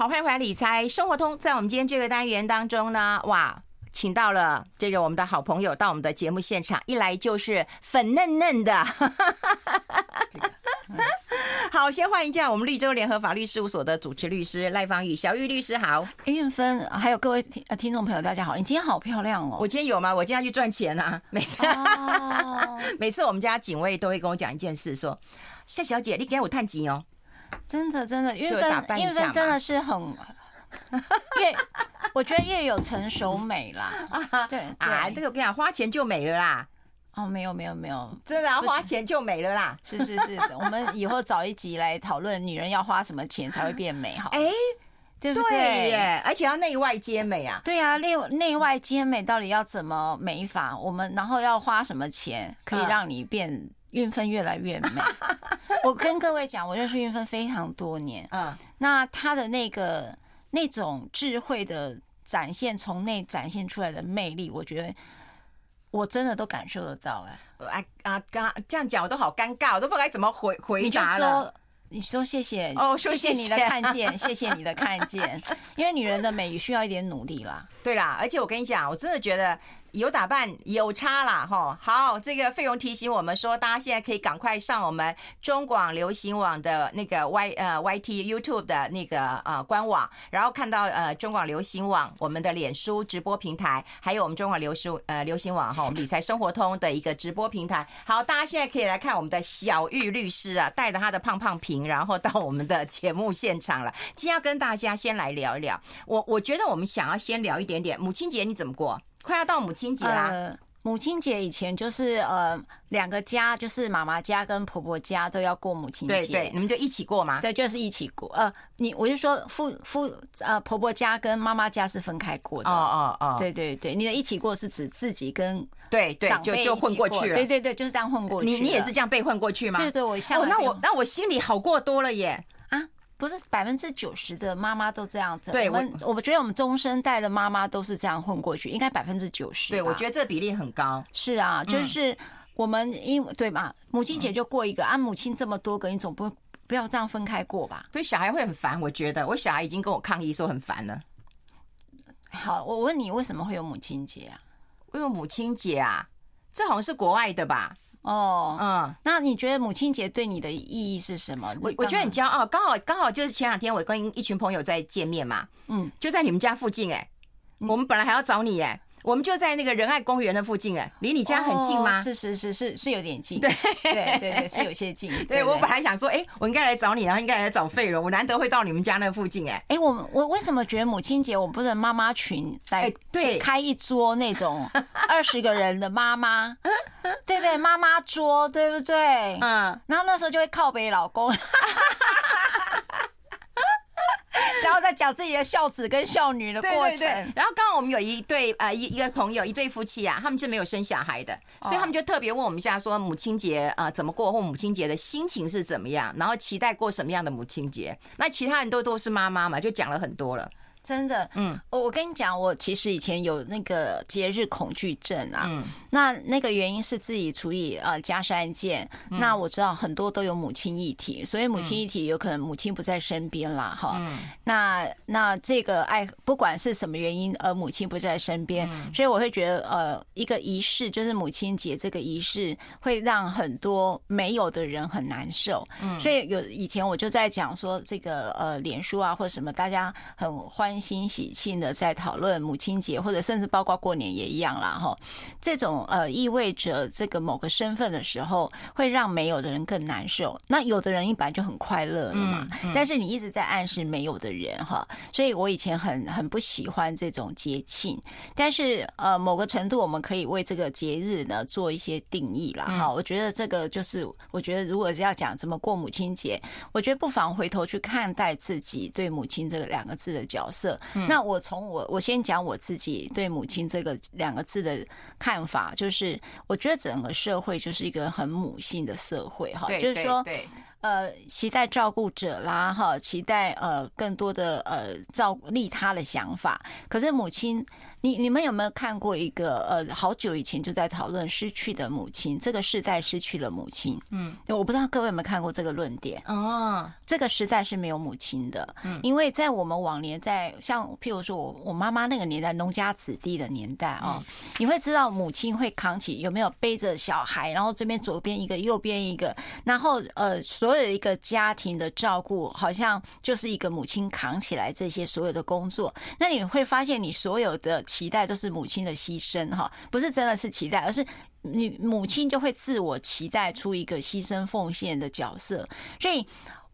好，欢迎回来理财生活通。在我们今天这个单元当中呢，哇，请到了这个我们的好朋友到我们的节目现场，一来就是粉嫩嫩的。好，先欢迎一下我们绿洲联合法律事务所的主持律师赖芳玉，小玉律师好。韵芬，还有各位听听众朋友，大家好。你今天好漂亮哦！我今天有吗？我今天要去赚钱啊！每次、oh. 每次我们家警卫都会跟我讲一件事，说夏小姐，你给我探警哦。真的真的，运分运分真的是很越，我觉得越有成熟美啦。对，对啊，这个我跟你讲，花钱就美了啦。哦，没有没有没有，真的花钱就美了啦！是是是，我们以后找一集来讨论女人要花什么钱才会变美，好？哎，对不对耶？而且要内外兼美啊！对啊，内内外兼美到底要怎么美法？我们然后要花什么钱可以让你变韵芬越来越美？我跟各位讲，我认识运分非常多年，嗯，那他的那个那种智慧的展现，从内展现出来的魅力，我觉得。我真的都感受得到哎，啊啊，刚这样讲我都好尴尬，我都不该怎么回回答了。你说，你说谢谢哦，谢谢你的看见，谢谢你的看见，因为女人的美需要一点努力啦。对啦，而且我跟你讲，我真的觉得。有打扮有差啦，哈，好，这个费用提醒我们说，大家现在可以赶快上我们中广流行网的那个 Y 呃 YT YouTube 的那个呃官网，然后看到呃中广流行网我们的脸书直播平台，还有我们中广流书呃流行网哈，我们理财生活通的一个直播平台。好，大家现在可以来看我们的小玉律师啊，带着他的胖胖瓶，然后到我们的节目现场了。今天要跟大家先来聊一聊，我我觉得我们想要先聊一点点母亲节你怎么过？快要到母亲节啦！呃，母亲节以前就是呃两个家，就是妈妈家跟婆婆家都要过母亲节。对对，你们就一起过吗？对，就是一起过。呃，你我就说夫夫呃婆婆家跟妈妈家是分开过的。哦哦哦，对对对，你的一起过是指自己跟对对就就混过去了。对对对，就是这样混过去。你你也是这样被混过去吗？对对，我像哦，那我那我心里好过多了耶。不是百分之九十的妈妈都这样子，对我们，我觉得我们中生代的妈妈都是这样混过去，应该百分之九十。对，我觉得这比例很高。是啊，就是我们因为对嘛？母亲节就过一个啊，母亲这么多个，你总不不要这样分开过吧？对，小孩会很烦。我觉得我小孩已经跟我抗议说很烦了。好，我问你，为什么会有母亲节啊？因为母亲节啊？这好像是国外的吧？哦，嗯，那你觉得母亲节对你的意义是什么？我我觉得很骄傲，刚好刚好就是前两天我跟一群朋友在见面嘛，嗯，就在你们家附近哎，我们本来还要找你哎。我们就在那个仁爱公园的附近哎，离你家很近吗？是是是是是有点近，对对对对，是有些近。对，我本来想说，哎，我应该来找你，然后应该来找费荣，我难得会到你们家那附近哎。哎，我我为什么觉得母亲节我们不能妈妈群来对开一桌那种 二十个人的妈妈，对不对？妈妈桌对不对？嗯，然后那时候就会靠北老公。然后再讲自己的孝子跟孝女的过程。对对对，然后刚刚我们有一对呃一一个朋友一对夫妻啊，他们是没有生小孩的，所以他们就特别问我们一下，说母亲节啊、呃、怎么过，或母亲节的心情是怎么样，然后期待过什么样的母亲节。那其他人都都是妈妈嘛，就讲了很多了。真的，嗯，我我跟你讲，我其实以前有那个节日恐惧症啊，嗯，那那个原因是自己处理呃家事案件，那我知道很多都有母亲议题，所以母亲议题有可能母亲不在身边啦，哈，嗯，那那这个爱不管是什么原因，而母亲不在身边，所以我会觉得呃一个仪式就是母亲节这个仪式会让很多没有的人很难受，嗯，所以有以前我就在讲说这个呃脸书啊或者什么大家很欢。欢欣喜庆的在讨论母亲节，或者甚至包括过年也一样啦，哈。这种呃意味着这个某个身份的时候，会让没有的人更难受。那有的人一般就很快乐了嘛，但是你一直在暗示没有的人哈。所以我以前很很不喜欢这种节庆，但是呃某个程度我们可以为这个节日呢做一些定义啦。哈。我觉得这个就是，我觉得如果要讲怎么过母亲节，我觉得不妨回头去看待自己对母亲这个两个字的角色。色，那我从我我先讲我自己对母亲这个两个字的看法，就是我觉得整个社会就是一个很母性的社会哈，就是说，呃，期待照顾者啦哈，期待呃更多的呃照利他的想法。可是母亲，你你们有没有看过一个呃好久以前就在讨论失去的母亲，这个世代失去了母亲？嗯，我不知道各位有没有看过这个论点哦。这个时代是没有母亲的，嗯，因为在我们往年在像譬如说我我妈妈那个年代，农家子弟的年代啊，你会知道母亲会扛起有没有背着小孩，然后这边左边一个，右边一个，然后呃，所有一个家庭的照顾，好像就是一个母亲扛起来这些所有的工作。那你会发现，你所有的期待都是母亲的牺牲哈，不是真的是期待，而是你母亲就会自我期待出一个牺牲奉献的角色，所以。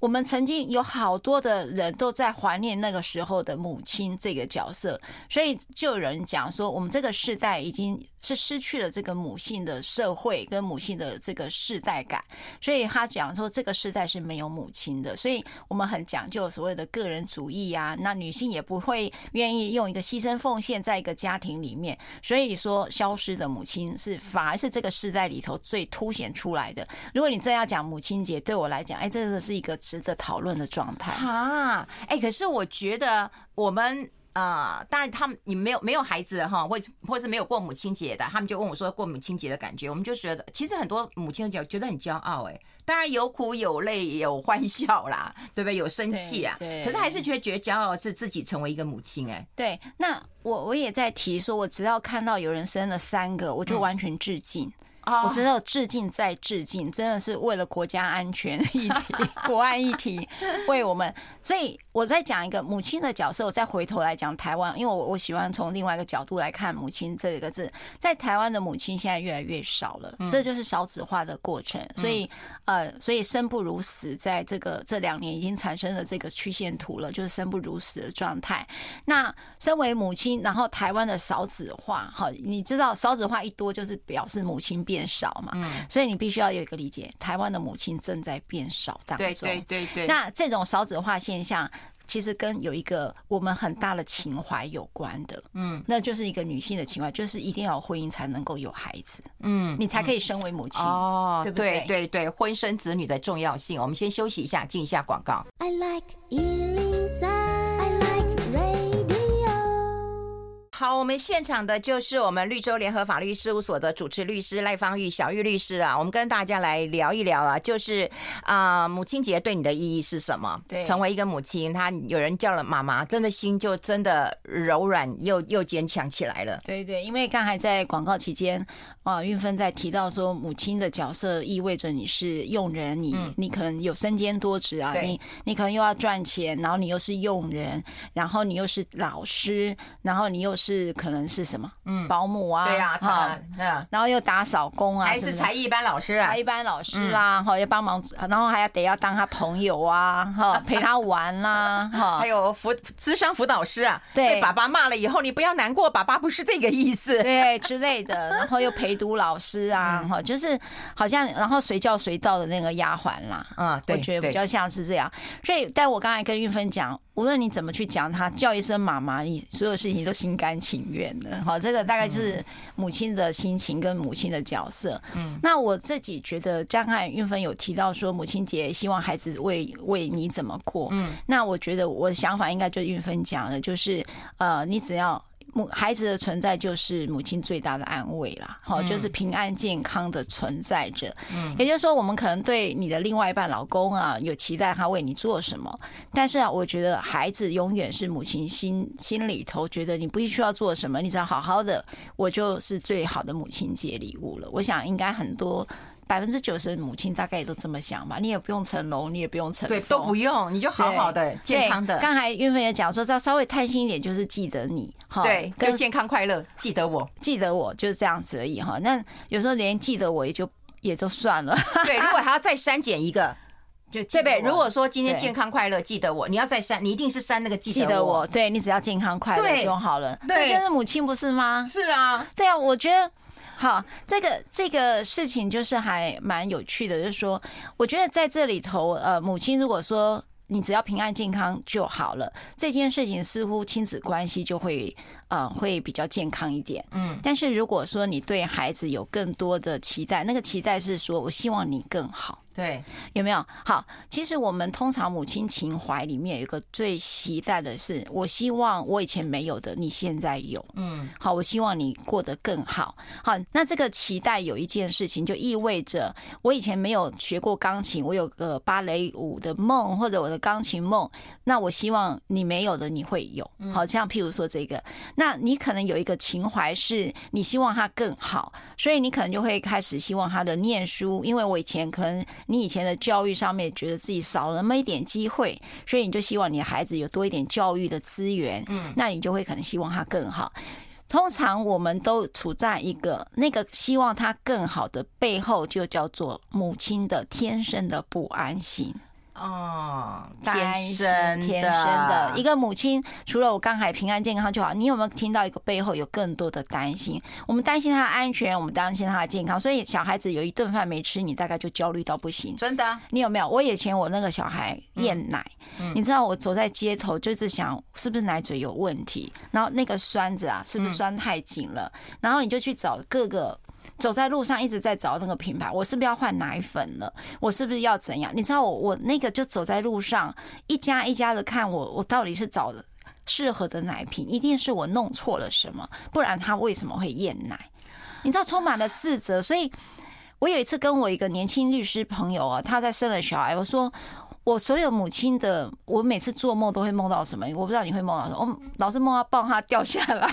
我们曾经有好多的人都在怀念那个时候的母亲这个角色，所以就有人讲说，我们这个世代已经。是失去了这个母性的社会跟母性的这个世代感，所以他讲说这个世代是没有母亲的，所以我们很讲究所谓的个人主义呀。那女性也不会愿意用一个牺牲奉献在一个家庭里面，所以说消失的母亲是反而是这个世代里头最凸显出来的。如果你真要讲母亲节，对我来讲，哎，这个是一个得讨论的状态啊。哎，可是我觉得我们。啊、呃，当然他们你没有没有孩子哈，或或是没有过母亲节的，他们就问我说过母亲节的感觉，我们就觉得其实很多母亲节觉得很骄傲哎，当然有苦有泪有欢笑啦，对不对？有生气啊，对，可是还是觉得觉得骄傲是自己成为一个母亲哎。对，那我我也在提说，我只要看到有人生了三个，我就完全致敬。嗯我知道致敬再致敬，真的是为了国家安全 议题、国安议题，为我们。所以我再讲一个母亲的角色，我再回头来讲台湾，因为我我喜欢从另外一个角度来看母亲这个字。在台湾的母亲现在越来越少了，这就是少子化的过程。所以呃，所以生不如死，在这个这两年已经产生了这个曲线图了，就是生不如死的状态。那身为母亲，然后台湾的少子化，好，你知道少子化一多，就是表示母亲变。少嘛，嗯，所以你必须要有一个理解，台湾的母亲正在变少当中，对对对对。那这种少子化现象，其实跟有一个我们很大的情怀有关的，嗯，那就是一个女性的情怀，就是一定要有婚姻才能够有孩子，嗯，你才可以身为母亲哦，对不对？对对对，婚生子女的重要性，我们先休息一下，进一下广告。I like 好，我们现场的就是我们绿洲联合法律事务所的主持律师赖芳玉小玉律师啊，我们跟大家来聊一聊啊，就是啊、呃，母亲节对你的意义是什么？对，成为一个母亲，她有人叫了妈妈，真的心就真的柔软又又坚强起来了。对对，因为刚才在广告期间。啊，运芬在提到说，母亲的角色意味着你是佣人，你你可能有身兼多职啊，你你可能又要赚钱，然后你又是佣人，然后你又是老师，然后你又是可能是什么？嗯，保姆啊，对呀，哈，然后又打扫工啊，还是才艺班老师啊，才艺班老师啦，哈，要帮忙，然后还要得要当他朋友啊，哈，陪他玩啦，哈，还有辅资商辅导师啊，对，爸爸骂了以后，你不要难过，爸爸不是这个意思，对之类的，然后又陪。读老师啊，哈，就是好像然后随叫随到的那个丫鬟啦，嗯，我觉得比较像是这样。所以，但我刚才跟玉芬讲，无论你怎么去讲他，叫一声妈妈，你所有事情都心甘情愿的。好，这个大概就是母亲的心情跟母亲的角色。嗯，那我自己觉得，张翰运芬有提到说，母亲节希望孩子为为你怎么过。嗯，那我觉得我的想法应该就是韵芬讲的，就是呃，你只要。母孩子的存在就是母亲最大的安慰啦，好，就是平安健康的存在着。嗯，也就是说，我们可能对你的另外一半老公啊有期待，他为你做什么，但是啊，我觉得孩子永远是母亲心心里头觉得你不需要做什么，你只要好好的，我就是最好的母亲节礼物了。我想应该很多。百分之九十的母亲大概也都这么想吧，你也不用成龙，你也不用成对，都不用，你就好好的健康的。刚才运芬也讲说，只要稍微贪心一点，就是记得你哈，对，跟健康快乐，记得我，记得我就是这样子而已哈。那有时候连记得我也就也都算了。对，如果还要再删减一个，就对不对？如果说今天健康快乐，记得我，你要再删，你一定是删那个记得我。对，你只要健康快乐就好了。对，这就是母亲不是吗？是啊，对啊，我觉得。好，这个这个事情就是还蛮有趣的，就是说，我觉得在这里头，呃，母亲如果说你只要平安健康就好了，这件事情似乎亲子关系就会，呃，会比较健康一点。嗯，但是如果说你对孩子有更多的期待，那个期待是说我希望你更好。对，有没有？好，其实我们通常母亲情怀里面有一个最期待的是，我希望我以前没有的，你现在有。嗯，好，我希望你过得更好。好，那这个期待有一件事情，就意味着我以前没有学过钢琴，我有个芭蕾舞的梦或者我的钢琴梦，那我希望你没有的你会有。好，像譬如说这个，那你可能有一个情怀是你希望他更好，所以你可能就会开始希望他的念书，因为我以前可能。你以前的教育上面觉得自己少了那么一点机会，所以你就希望你的孩子有多一点教育的资源，嗯，那你就会可能希望他更好。通常我们都处在一个那个希望他更好的背后，就叫做母亲的天生的不安心。哦，天生天生的一个母亲，除了我刚才平安健康就好，你有没有听到一个背后有更多的担心？我们担心他的安全，我们担心他的健康，所以小孩子有一顿饭没吃，你大概就焦虑到不行。真的，你有没有？我以前我那个小孩厌奶，你知道我走在街头就是想是不是奶嘴有问题，然后那个栓子啊是不是栓太紧了，然后你就去找各个。走在路上一直在找那个品牌，我是不是要换奶粉了？我是不是要怎样？你知道我我那个就走在路上，一家一家的看我，我到底是找的适合的奶瓶，一定是我弄错了什么，不然他为什么会厌奶？你知道充满了自责。所以我有一次跟我一个年轻律师朋友啊，他在生了小孩，我说我所有母亲的，我每次做梦都会梦到什么？我不知道你会梦到什么？我老是梦到抱他掉下来。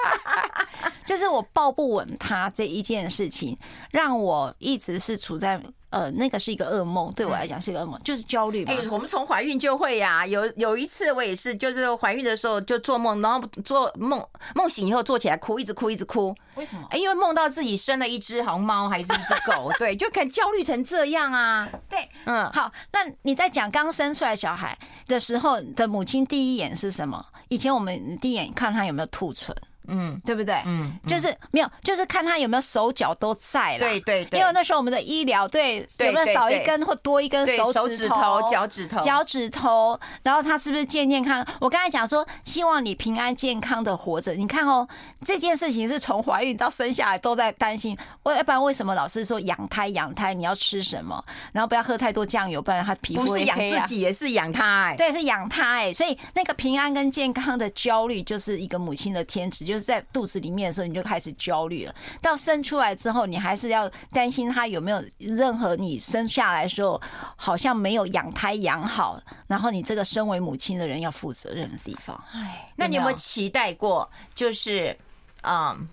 就是我抱不稳他这一件事情，让我一直是处在呃，那个是一个噩梦，对我来讲是一个噩梦，就是焦虑。哎，我们从怀孕就会呀，有有一次我也是，就是怀孕的时候就做梦，然后做梦梦醒以后坐起来哭，一直哭一直哭。为什么？因为梦到自己生了一只好像猫还是一只狗，对，就可焦虑成这样啊。对，嗯，好，那你在讲刚生出来小孩的时候的母亲第一眼是什么？以前我们第一眼看他有没有兔唇。嗯，对不对？嗯，就是没有，就是看他有没有手脚都在了。对对对，因为那时候我们的医疗，对，有没有少一根或多一根手指头、脚趾头、脚趾头，然后他是不是健健康？我刚才讲说，希望你平安健康的活着。你看哦，这件事情是从怀孕到生下来都在担心。我要不然为什么老是说养胎养胎？你要吃什么？然后不要喝太多酱油，不然他皮肤啊。不是养自己，也是养他哎。对，是养他哎。所以那个平安跟健康的焦虑，就是一个母亲的天职，就是。在肚子里面的时候，你就开始焦虑了。到生出来之后，你还是要担心他有没有任何你生下来的时候好像没有养胎养好，然后你这个身为母亲的人要负责任的地方。哎，那你有没有期待过？就是，嗯，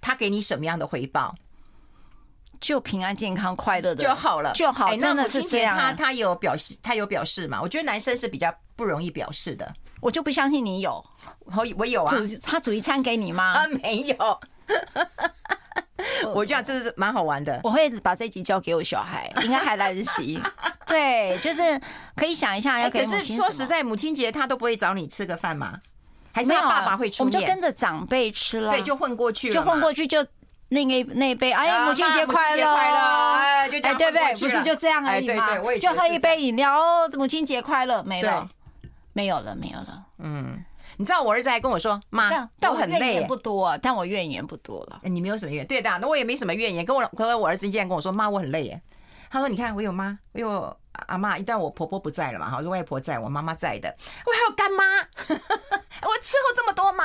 他给你什么样的回报？就平安、健康、快乐的就好了，就好。真的是这样。他他有表示，他有表示嘛？我觉得男生是比较不容易表示的。我就不相信你有，我我有啊。煮他煮一餐给你吗？啊，没有。我觉得这是蛮好玩的。我会把这集交给我小孩，应该还来得及。对，就是可以想一下要给。可是说实在，母亲节他都不会找你吃个饭吗？还是他爸爸会出面？我们就跟着长辈吃了，对，就混过去了，就混过去就。那个那一杯，哎呀，母亲节快乐！哎，就对不对？不是就这样而已吗？就喝一杯饮料，哦，母亲节快乐，没了，没有了，没有了。嗯，你知道我儿子还跟我说，妈，但我很累，不多，但我怨言不多了。你没有什么怨言，对的，那我也没什么怨言。跟我，跟我儿子竟然跟我说，妈，我很累耶。他说，你看，我有妈，我有。阿妈，一旦我婆婆不在了嘛，哈，是外婆在，我妈妈在的，我还有干妈，我伺候这么多妈。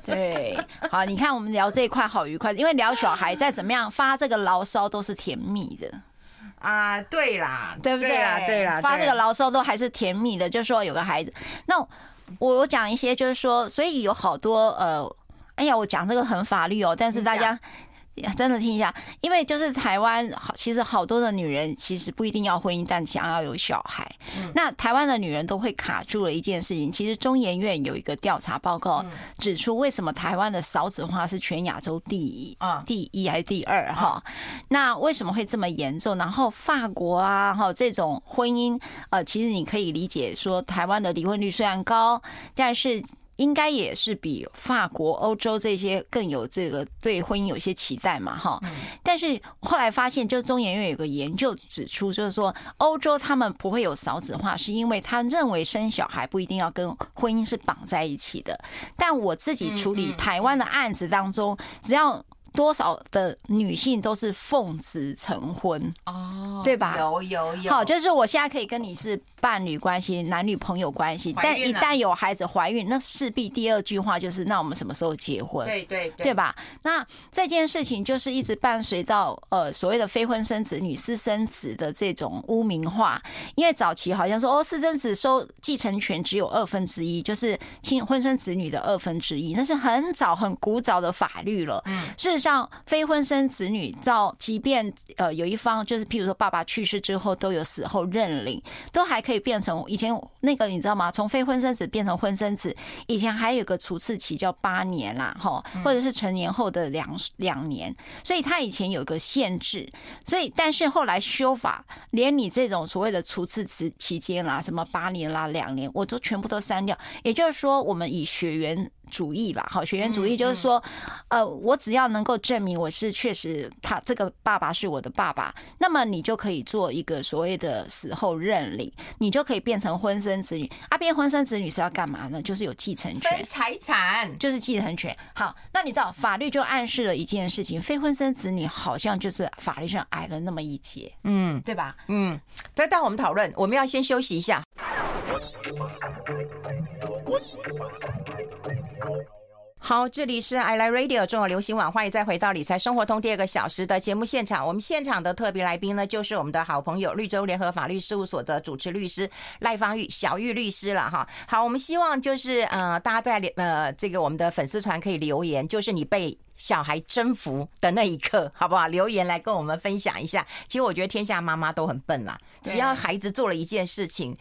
对，好，你看我们聊这一块好愉快，因为聊小孩再怎么样发这个牢骚都是甜蜜的啊，对啦，对不对？对啦，对啦，发这个牢骚都还是甜蜜的，就是说有个孩子。那我我讲一些，就是说，所以有好多呃，哎呀，我讲这个很法律哦，但是大家。真的听一下，因为就是台湾好，其实好多的女人其实不一定要婚姻，但想要有小孩。那台湾的女人都会卡住了一件事情。其实中研院有一个调查报告指出，为什么台湾的少子化是全亚洲第一啊，第一还是第二哈？那为什么会这么严重？然后法国啊，哈这种婚姻呃，其实你可以理解说，台湾的离婚率虽然高，但是。应该也是比法国、欧洲这些更有这个对婚姻有些期待嘛，哈。但是后来发现，就中研院有个研究指出，就是说欧洲他们不会有少子化，是因为他认为生小孩不一定要跟婚姻是绑在一起的。但我自己处理台湾的案子当中，只要多少的女性都是奉子成婚哦，对吧？有有有。好，就是我现在可以跟你是伴侣关系、男女朋友关系，但一旦有孩子怀孕，那势必第二句话就是那我们什么时候结婚？对对对，对吧？那这件事情就是一直伴随到呃所谓的非婚生子女私生子的这种污名化，因为早期好像说哦私生子收继承权只有二分之一，就是亲婚生子女的二分之一，那是很早很古早的法律了。嗯，事实上非婚生子女照，即便呃有一方就是譬如说爸爸去世之后都有死后认领，都还可以变成以前那个你知道吗？从非婚生子变成婚生子，以前还有个除斥期叫八年啦，哈，或者是成年后的两两年，所以他以前有个限制，所以但是后来修法，连你这种所谓的除斥期期间啦，什么八年啦、两年，我都全部都删掉。也就是说，我们以血缘主义啦，好，血缘主义就是说，呃，我只要能够证明我是确实他这个爸爸是我的爸爸，那么你就可以做一个所谓的死后认领，你就可以变成婚生子女。啊，变婚生子女是要干嘛呢？就是有继承权，财产，就是继承权。好，那你知道法律就暗示了一件事情，非婚生子女好像就是法律上矮了那么一截，嗯，对吧？嗯，再带我们讨论，我们要先休息一下。好，这里是 I Like Radio 中国流行网，欢迎再回到理财生活通第二个小时的节目现场。我们现场的特别来宾呢，就是我们的好朋友绿洲联合法律事务所的主持律师赖芳玉小玉律师了哈。好，我们希望就是呃，大家在呃这个我们的粉丝团可以留言，就是你被小孩征服的那一刻，好不好？留言来跟我们分享一下。其实我觉得天下妈妈都很笨啦，只要孩子做了一件事情。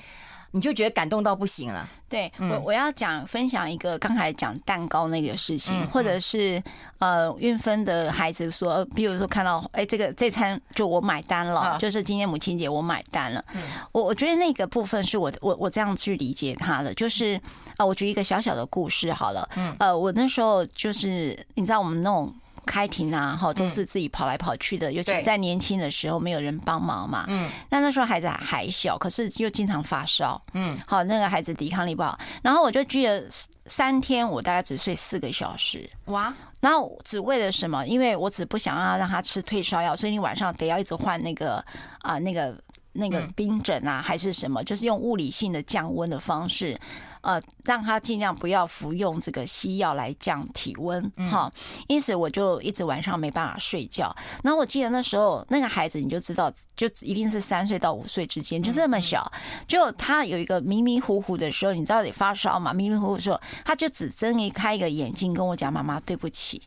你就觉得感动到不行了。对，我我要讲分享一个刚才讲蛋糕那个事情，或者是呃运分的孩子说，比如说看到哎这个这餐就我买单了，就是今天母亲节我买单了。我我觉得那个部分是我我我这样去理解他的，就是呃我举一个小小的故事好了。嗯呃我那时候就是你知道我们那种。开庭啊，哈，都是自己跑来跑去的，尤其在年轻的时候，没有人帮忙嘛。嗯，那那时候孩子还小，可是又经常发烧。嗯，好，那个孩子抵抗力不好，然后我就记得三天，我大概只睡四个小时。哇，然后只为了什么？因为我只不想要让他吃退烧药，所以你晚上得要一直换那个啊，那个那个冰枕啊，还是什么？就是用物理性的降温的方式。呃，让他尽量不要服用这个西药来降体温，哈、嗯。因此，我就一直晚上没办法睡觉。然后我记得那时候那个孩子，你就知道，就一定是三岁到五岁之间，就那么小。就他有一个迷迷糊糊的时候，你知道得发烧嘛？迷迷糊糊的时候，他就只睁一开一个眼睛跟我讲：“妈妈，对不起。”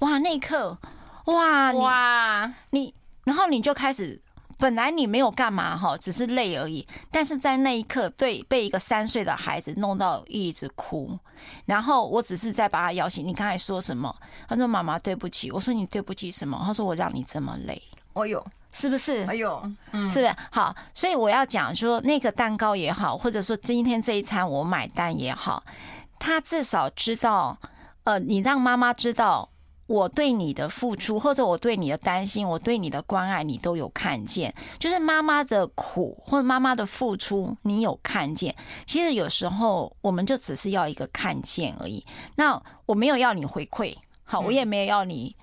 哇，那一刻，哇哇，你，然后你就开始。本来你没有干嘛哈，只是累而已。但是在那一刻，对被一个三岁的孩子弄到一直哭，然后我只是在把他摇醒。你刚才说什么？他说：“妈妈，对不起。”我说：“你对不起什么？”他说：“我让你这么累。”哎呦，是不是？哎呦，嗯，是不是？好，所以我要讲说，那个蛋糕也好，或者说今天这一餐我买单也好，他至少知道，呃，你让妈妈知道。我对你的付出，或者我对你的担心，我对你的关爱，你都有看见。就是妈妈的苦或者妈妈的付出，你有看见。其实有时候我们就只是要一个看见而已。那我没有要你回馈，好，我也没有要你。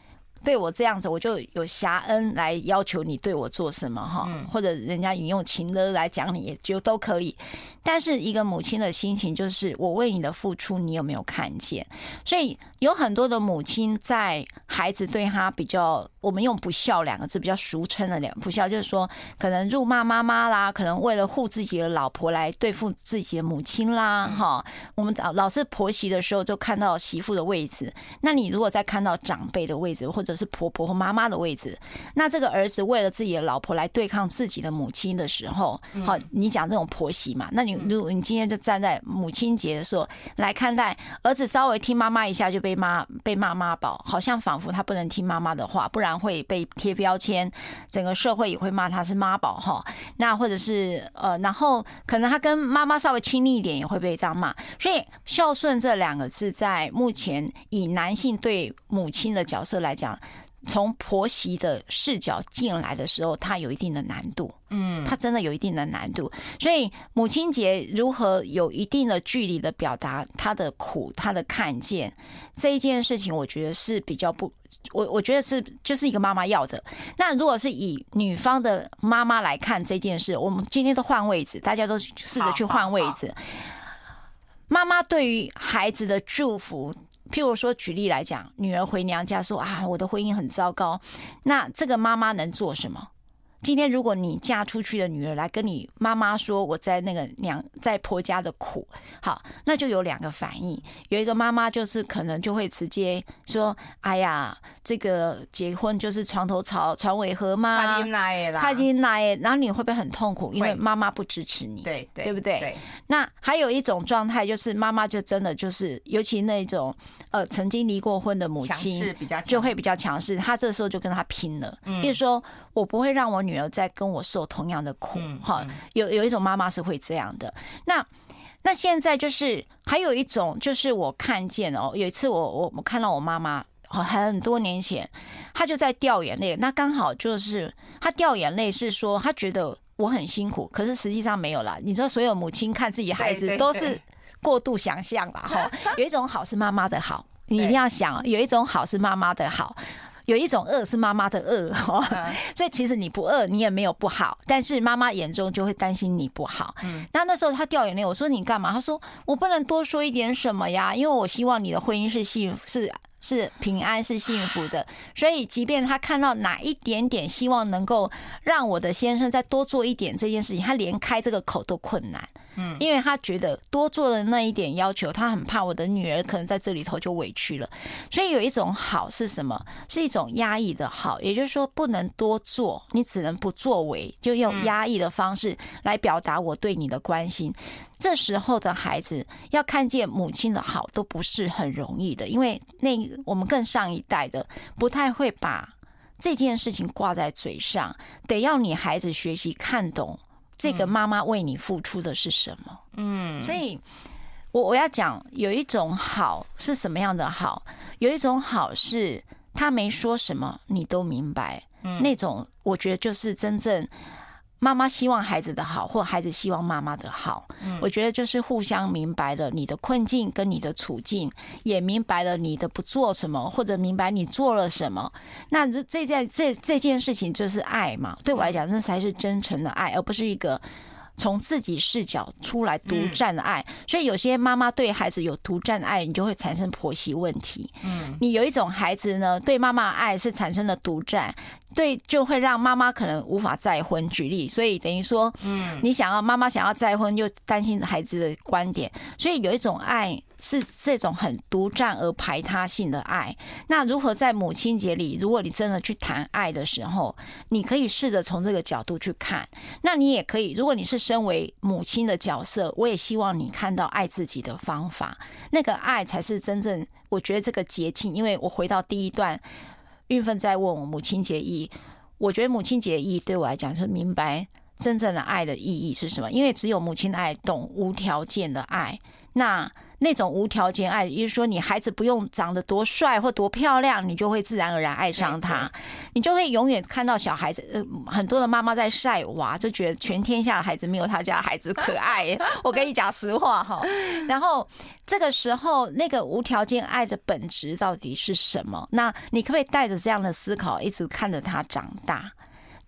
对我这样子，我就有侠恩来要求你对我做什么哈，或者人家引用情勒来讲你，也就都可以。但是一个母亲的心情就是，我为你的付出，你有没有看见？所以有很多的母亲在孩子对他比较，我们用不孝两个字比较俗称的两不孝，就是说可能辱骂妈妈啦，可能为了护自己的老婆来对付自己的母亲啦，哈。我们老老是婆媳的时候就看到媳妇的位置，那你如果再看到长辈的位置，或者是婆婆和妈妈的位置，那这个儿子为了自己的老婆来对抗自己的母亲的时候，好，你讲这种婆媳嘛？那你如果你今天就站在母亲节的时候来看待儿子，稍微听妈妈一下就被骂被骂妈宝，好像仿佛他不能听妈妈的话，不然会被贴标签，整个社会也会骂他是妈宝哈。那或者是呃，然后可能他跟妈妈稍微亲密一点，也会被这样骂。所以孝顺这两个字，在目前以男性对母亲的角色来讲。从婆媳的视角进来的时候，它有一定的难度。嗯，它真的有一定的难度。所以母亲节如何有一定的距离的表达她的苦、她的看见这一件事情，我觉得是比较不，我我觉得是就是一个妈妈要的。那如果是以女方的妈妈来看这件事，我们今天都换位置，大家都试着去换位置。妈妈对于孩子的祝福。譬如说，举例来讲，女儿回娘家说：“啊，我的婚姻很糟糕。”那这个妈妈能做什么？今天如果你嫁出去的女儿来跟你妈妈说，我在那个娘在婆家的苦，好，那就有两个反应。有一个妈妈就是可能就会直接说：“哎呀，这个结婚就是床头吵，床尾和嘛。”他已经来了，他已经来，然后你会不会很痛苦？因为妈妈不支持你，对对，对不对？对。那还有一种状态就是妈妈就真的就是，尤其那种呃曾经离过婚的母亲，比较就会比较强势。她这时候就跟他拼了，嗯，就是说。我不会让我女儿在跟我受同样的苦，哈，有有一种妈妈是会这样的。那那现在就是还有一种，就是我看见哦，有一次我我我看到我妈妈，很多年前，她就在掉眼泪。那刚好就是她掉眼泪是说她觉得我很辛苦，可是实际上没有啦。你说所有母亲看自己孩子都是过度想象啦，哈。有一种好是妈妈的好，你一定要想，有一种好是妈妈的好。有一种饿是妈妈的饿，所以其实你不饿，你也没有不好，但是妈妈眼中就会担心你不好。嗯，那那时候他掉眼泪，我说你干嘛？他说我不能多说一点什么呀，因为我希望你的婚姻是幸福，是是平安，是幸福的。所以即便他看到哪一点点希望能够让我的先生再多做一点这件事情，他连开这个口都困难。嗯，因为他觉得多做了那一点要求，他很怕我的女儿可能在这里头就委屈了，所以有一种好是什么？是一种压抑的好，也就是说不能多做，你只能不作为，就用压抑的方式来表达我对你的关心。这时候的孩子要看见母亲的好都不是很容易的，因为那我们更上一代的不太会把这件事情挂在嘴上，得要你孩子学习看懂。这个妈妈为你付出的是什么？嗯，所以，我我要讲有一种好是什么样的好？有一种好是他没说什么，你都明白。嗯，那种我觉得就是真正。妈妈希望孩子的好，或孩子希望妈妈的好。嗯，我觉得就是互相明白了你的困境跟你的处境，也明白了你的不做什么，或者明白你做了什么。那这这件这这件事情就是爱嘛？对我来讲，那才是真诚的爱，而不是一个。从自己视角出来独占的爱，所以有些妈妈对孩子有独占的爱，你就会产生婆媳问题。嗯，你有一种孩子呢，对妈妈爱是产生了独占，对，就会让妈妈可能无法再婚。举例，所以等于说，嗯，你想要妈妈想要再婚，又担心孩子的观点，所以有一种爱。是这种很独占而排他性的爱。那如何在母亲节里，如果你真的去谈爱的时候，你可以试着从这个角度去看。那你也可以，如果你是身为母亲的角色，我也希望你看到爱自己的方法。那个爱才是真正，我觉得这个节庆，因为我回到第一段，韵芬在问我母亲节意义，我觉得母亲节的意义对我来讲是明白真正的爱的意义是什么。因为只有母亲的爱懂无条件的爱。那那种无条件爱，也就是说，你孩子不用长得多帅或多漂亮，你就会自然而然爱上他。你就会永远看到小孩子，呃，很多的妈妈在晒娃，就觉得全天下的孩子没有他家孩子可爱。我跟你讲实话哈。然后这个时候，那个无条件爱的本质到底是什么？那你可不可以带着这样的思考，一直看着他长大？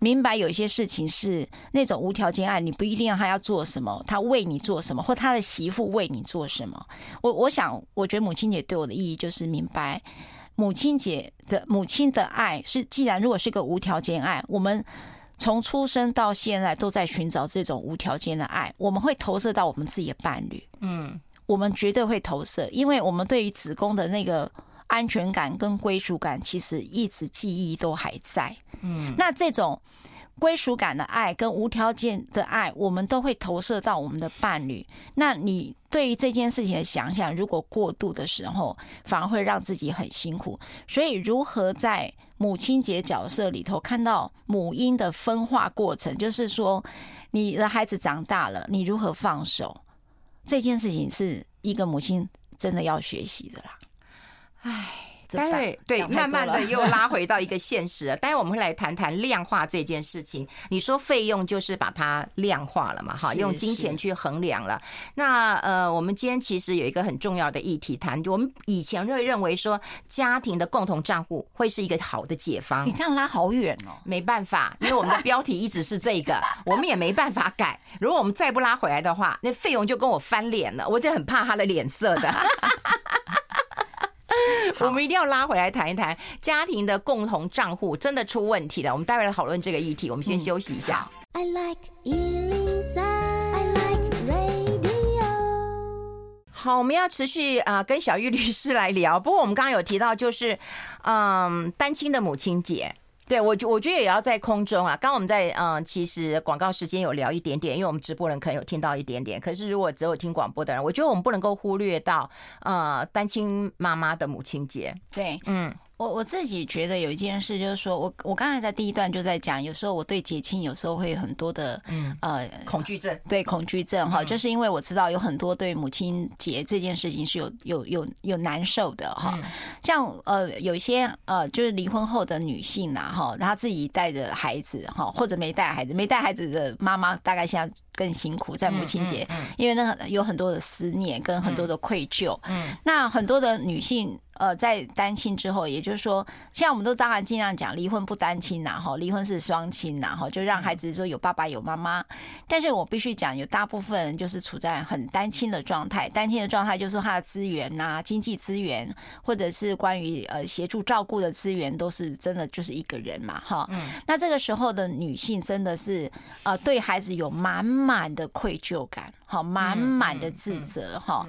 明白有一些事情是那种无条件爱，你不一定要他要做什么，他为你做什么，或他的媳妇为你做什么。我我想，我觉得母亲节对我的意义就是明白，母亲节的母亲的爱是，既然如果是个无条件爱，我们从出生到现在都在寻找这种无条件的爱，我们会投射到我们自己的伴侣，嗯，我们绝对会投射，因为我们对于子宫的那个。安全感跟归属感其实一直记忆都还在，嗯，那这种归属感的爱跟无条件的爱，我们都会投射到我们的伴侣。那你对于这件事情的想象，如果过度的时候，反而会让自己很辛苦。所以，如何在母亲节角色里头看到母婴的分化过程，就是说，你的孩子长大了，你如何放手？这件事情是一个母亲真的要学习的啦。唉，待会对，慢慢的又拉回到一个 现实。待会我们会来谈谈量化这件事情。你说费用就是把它量化了嘛？哈，用金钱去衡量了。那呃，我们今天其实有一个很重要的议题谈，我们以前会认为说家庭的共同账户会是一个好的解方。你这样拉好远哦，没办法，因为我们的标题一直是这个，我们也没办法改。如果我们再不拉回来的话，那费用就跟我翻脸了，我就很怕他的脸色的。我们一定要拉回来谈一谈家庭的共同账户真的出问题了。我们待会来讨论这个议题。我们先休息一下。I like 103, I like radio。好，我们要持续啊、呃，跟小玉律师来聊。不过我们刚刚有提到，就是嗯，单亲的母亲节。对，我觉我觉得也要在空中啊。刚刚我们在嗯，其实广告时间有聊一点点，因为我们直播人可能有听到一点点。可是如果只有听广播的人，我觉得我们不能够忽略到呃，单亲妈妈的母亲节。对，嗯。我我自己觉得有一件事，就是说我我刚才在第一段就在讲，有时候我对节庆有时候会有很多的嗯呃恐惧症，对恐惧症哈，就是因为我知道有很多对母亲节这件事情是有有有有难受的哈，像呃有一些呃就是离婚后的女性呐哈，她自己带着孩子哈，或者没带孩子，没带孩子的妈妈大概现在更辛苦在母亲节，因为那有很多的思念跟很多的愧疚，嗯，那很多的女性。呃，在单亲之后，也就是说，现在我们都当然尽量讲离婚不单亲呐，哈，离婚是双亲呐，哈，就让孩子说有爸爸有妈妈。但是我必须讲，有大部分人就是处在很单亲的状态，单亲的状态就是他的资源呐、经济资源，或者是关于呃协助照顾的资源，都是真的就是一个人嘛，哈。嗯。那这个时候的女性真的是呃对孩子有满满的愧疚感，好，满满的自责，哈。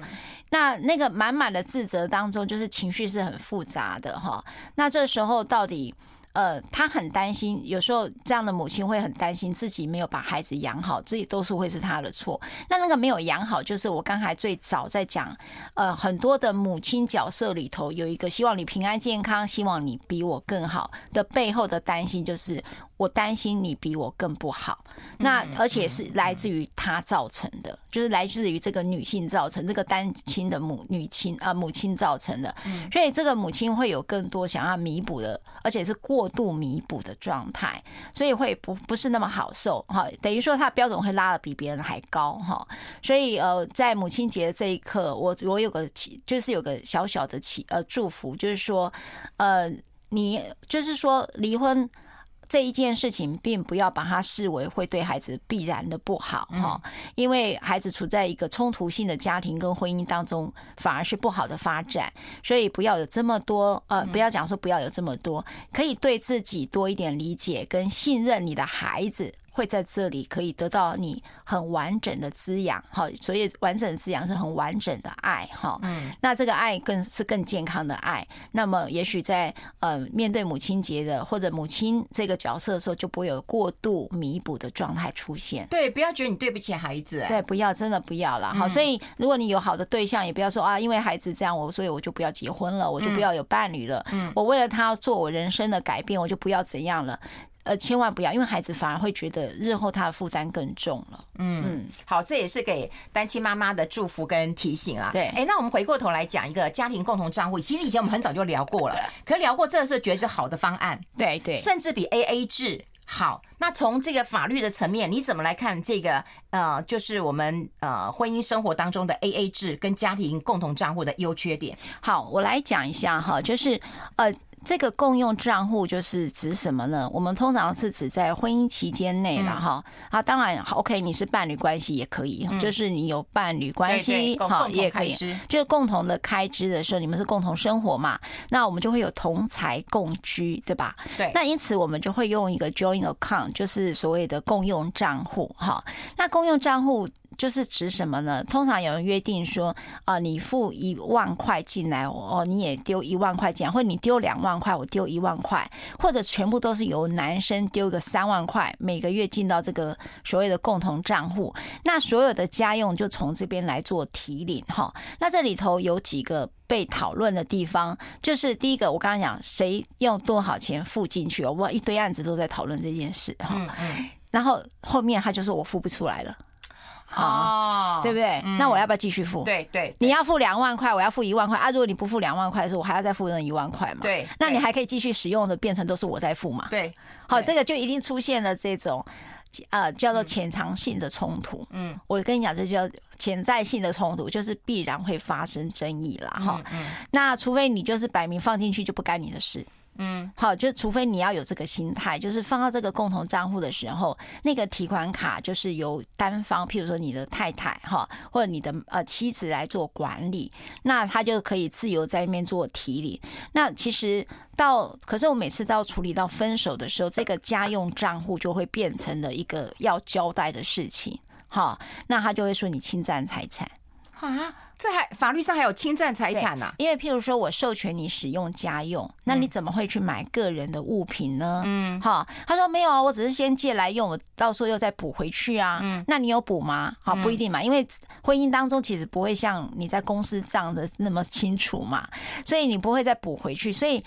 那那个满满的自责当中，就是情绪是很复杂的哈。那这时候到底，呃，他很担心，有时候这样的母亲会很担心自己没有把孩子养好，自己都是会是他的错。那那个没有养好，就是我刚才最早在讲，呃，很多的母亲角色里头有一个希望你平安健康，希望你比我更好的背后的担心，就是我担心你比我更不好。那而且是来自于他造成的，就是来自于这个女性造成，这个单亲的母女亲啊母亲造成的。所以这个母亲会有更多想要弥补的，而且是过。过度弥补的状态，所以会不不是那么好受哈，等于说他的标准会拉的比别人还高哈，所以呃，在母亲节这一刻，我我有个祈，就是有个小小的祈呃祝福，就是说呃，你就是说离婚。这一件事情，并不要把它视为会对孩子必然的不好哈，因为孩子处在一个冲突性的家庭跟婚姻当中，反而是不好的发展，所以不要有这么多呃，不要讲说不要有这么多，可以对自己多一点理解跟信任你的孩子。会在这里可以得到你很完整的滋养，好，所以完整的滋养是很完整的爱，哈，嗯，那这个爱更是更健康的爱。那么，也许在呃面对母亲节的或者母亲这个角色的时候，就不会有过度弥补的状态出现。对，不要觉得你对不起孩子，对，不要真的不要了，好。所以，如果你有好的对象，也不要说啊，因为孩子这样，我所以我就不要结婚了，我就不要有伴侣了。嗯，我为了他做我人生的改变，我就不要怎样了。呃，千万不要，因为孩子反而会觉得日后他的负担更重了。嗯嗯，好，这也是给单亲妈妈的祝福跟提醒啊。对，哎，那我们回过头来讲一个家庭共同账户。其实以前我们很早就聊过了，可是聊过，这是觉得是好的方案。对对，甚至比 AA 制好。那从这个法律的层面，你怎么来看这个？呃，就是我们呃婚姻生活当中的 AA 制跟家庭共同账户的优缺点。好，我来讲一下哈，就是呃。这个共用账户就是指什么呢？我们通常是指在婚姻期间内了哈。啊，当然，OK，你是伴侣关系也可以，就是你有伴侣关系哈，也可以，就是共同的开支的时候，你们是共同生活嘛，那我们就会有同财共居，对吧？对。那因此我们就会用一个 joint account，就是所谓的共用账户哈。那共用账户。就是指什么呢？通常有人约定说，啊，你付一万块进来，哦，你也丢一万块进来，或者你丢两万块，我丢一万块，或者全部都是由男生丢个三万块，每个月进到这个所谓的共同账户，那所有的家用就从这边来做提领哈。那这里头有几个被讨论的地方，就是第一个，我刚刚讲谁用多少钱付进去，我一堆案子都在讨论这件事哈。然后后面他就说我付不出来了。哦，对不对？那我要不要继续付？对对，你要付两万块，我要付一万块啊！如果你不付两万块的时候，我还要再付那一万块嘛？对，那你还可以继续使用的，变成都是我在付嘛？对，好，这个就一定出现了这种呃叫做潜藏性的冲突。嗯，我跟你讲，这叫潜在性的冲突，就是必然会发生争议啦。哈。嗯，那除非你就是摆明放进去就不干你的事。嗯，好，就除非你要有这个心态，就是放到这个共同账户的时候，那个提款卡就是由单方，譬如说你的太太哈，或者你的呃妻子来做管理，那他就可以自由在那边做提领。那其实到，可是我每次到处理到分手的时候，这个家用账户就会变成了一个要交代的事情，好，那他就会说你侵占财产啊。这还法律上还有侵占财产呐？因为譬如说我授权你使用家用，那你怎么会去买个人的物品呢？嗯，哈，他说没有啊，我只是先借来用，我到时候又再补回去啊。嗯，那你有补吗？好，不一定嘛，因为婚姻当中其实不会像你在公司账的那么清楚嘛，所以你不会再补回去，所以。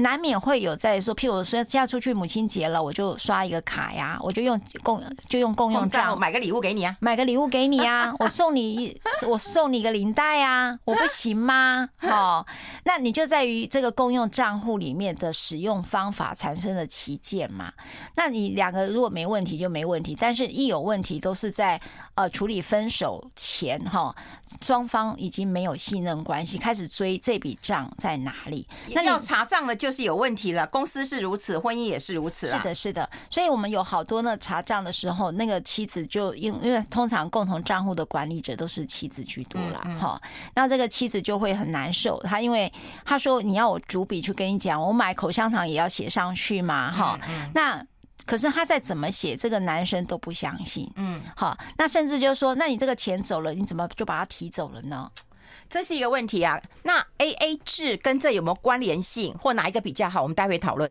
难免会有在说，譬如说现在出去母亲节了，我就刷一个卡呀，我就用共就用共用账，买个礼物给你啊，买个礼物给你啊，我送你一我送你个领带啊，我不行吗？哦，那你就在于这个共用账户里面的使用方法产生的旗舰嘛？那你两个如果没问题就没问题，但是一有问题都是在呃处理分手前哈，双方已经没有信任关系，开始追这笔账在哪里？那要查账的就。就是有问题了，公司是如此，婚姻也是如此。是的，是的。所以，我们有好多呢，查账的时候，那个妻子就因因为通常共同账户的管理者都是妻子居多了，哈、嗯。那、嗯、这个妻子就会很难受，她因为她说你要我逐笔去跟你讲，我买口香糖也要写上去嘛，哈、那可是他再怎么写，这个男生都不相信，嗯，好。那甚至就是说，那你这个钱走了，你怎么就把它提走了呢？这是一个问题啊，那 A A 制跟这有没有关联性，或哪一个比较好？我们待会讨论。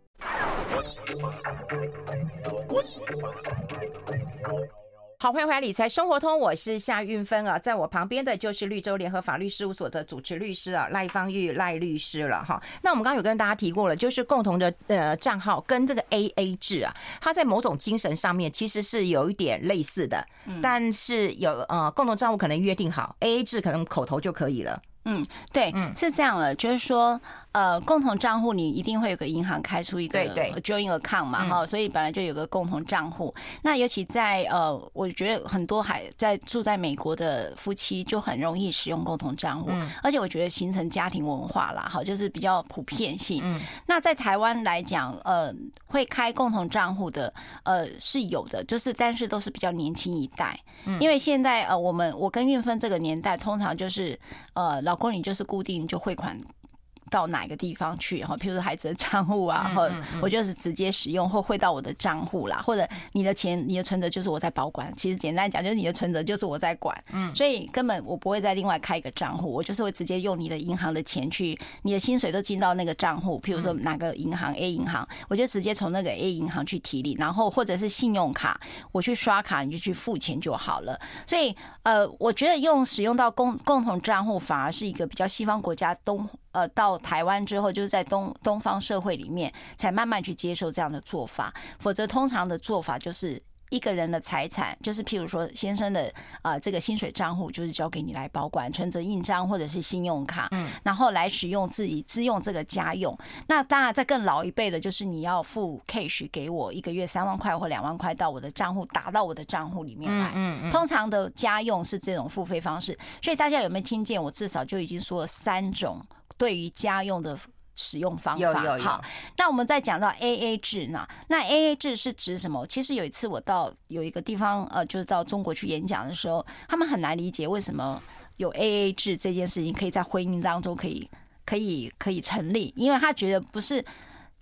好，欢迎回来理财生活通，我是夏运芬啊，在我旁边的就是绿洲联合法律事务所的主持律师啊赖芳玉赖律师了哈。那我们刚刚有跟大家提过了，就是共同的呃账号跟这个 AA 制啊，它在某种精神上面其实是有一点类似的，但是有呃共同账户可能约定好，AA 制可能口头就可以了。嗯，对，嗯，是这样了，就是说。呃，共同账户你一定会有个银行开出一个 joint account 嘛，哈，所以本来就有个共同账户。那尤其在呃，我觉得很多还在住在美国的夫妻就很容易使用共同账户，而且我觉得形成家庭文化啦，哈，就是比较普遍性。那在台湾来讲，呃，会开共同账户的，呃，是有的，就是但是都是比较年轻一代，因为现在呃，我们我跟运芬这个年代，通常就是呃，老公你就是固定就汇款。到哪个地方去？哈，譬如说孩子的账户啊，或我就是直接使用或汇到我的账户啦，或者你的钱、你的存折就是我在保管。其实简单讲，就是你的存折就是我在管。嗯，所以根本我不会再另外开一个账户，我就是会直接用你的银行的钱去，你的薪水都进到那个账户。譬如说哪个银行 A 银行，我就直接从那个 A 银行去提领，然后或者是信用卡，我去刷卡你就去付钱就好了。所以呃，我觉得用使用到共共同账户反而是一个比较西方国家东。呃，到台湾之后，就是在东东方社会里面，才慢慢去接受这样的做法。否则，通常的做法就是一个人的财产，就是譬如说先生的啊、呃，这个薪水账户就是交给你来保管，存折、印章或者是信用卡，嗯，然后来使用自己自用这个家用。那当然，在更老一辈的，就是你要付 cash 给我一个月三万块或两万块到我的账户，打到我的账户里面来。嗯嗯。通常的家用是这种付费方式，所以大家有没有听见？我至少就已经说了三种。对于家用的使用方法，有有有。好，那我们再讲到 AA 制呢？那 AA 制是指什么？其实有一次我到有一个地方，呃，就是到中国去演讲的时候，他们很难理解为什么有 AA 制这件事情可以在婚姻当中可以可以可以成立，因为他觉得不是。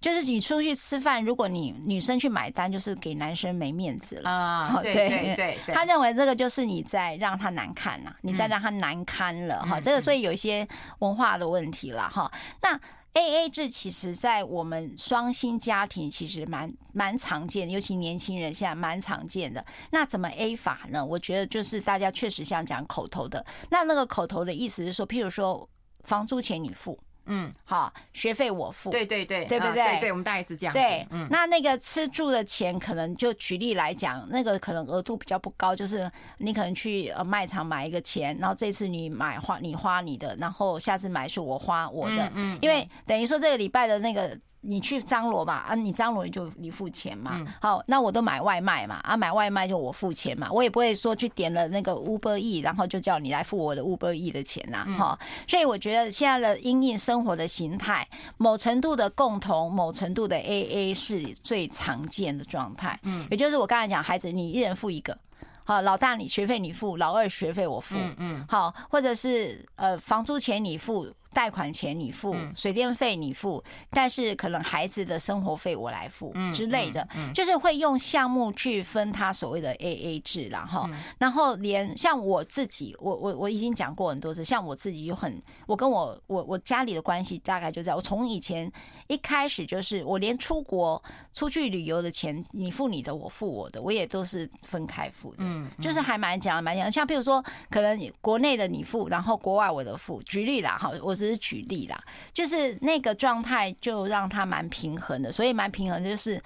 就是你出去吃饭，如果你女生去买单，就是给男生没面子了啊！对对对，对，他认为这个就是你在让他难看呐，你在让他难堪了哈。这个所以有一些文化的问题了哈。那 AA 制其实，在我们双薪家庭其实蛮蛮常见，尤其年轻人现在蛮常见的。那怎么 A 法呢？我觉得就是大家确实像讲口头的，那那个口头的意思是说，譬如说房租钱你付。嗯，好，学费我付，对对对，对不对？啊、对对，我们大概是这样子。对，嗯，那那个吃住的钱，可能就举例来讲，那个可能额度比较不高，就是你可能去呃卖场买一个钱，然后这次你买花你花你的，然后下次买是我花我的，嗯，嗯，因为等于说这个礼拜的那个。你去张罗吧，啊，你张罗你就你付钱嘛。好，那我都买外卖嘛，啊，买外卖就我付钱嘛，我也不会说去点了那个 Uber E，然后就叫你来付我的 Uber E 的钱呐，哈。所以我觉得现在的因应生活的形态，某程度的共同，某程度的 AA 是最常见的状态。嗯，也就是我刚才讲，孩子你一人付一个，好，老大你学费你付，老二学费我付，嗯，好，或者是呃房租钱你付。贷款钱你付，水电费你付，但是可能孩子的生活费我来付之类的，就是会用项目去分他所谓的 AA 制，然后，然后连像我自己，我我我已经讲过很多次，像我自己就很，我跟我我我家里的关系大概就这样我从以前一开始就是我连出国出去旅游的钱你付你的，我付我的，我也都是分开付的，嗯，就是还蛮讲蛮讲，像譬如说可能国内的你付，然后国外我的付，举例啦，哈，我是。只是举例啦，就是那个状态就让他蛮平衡的，所以蛮平衡就是。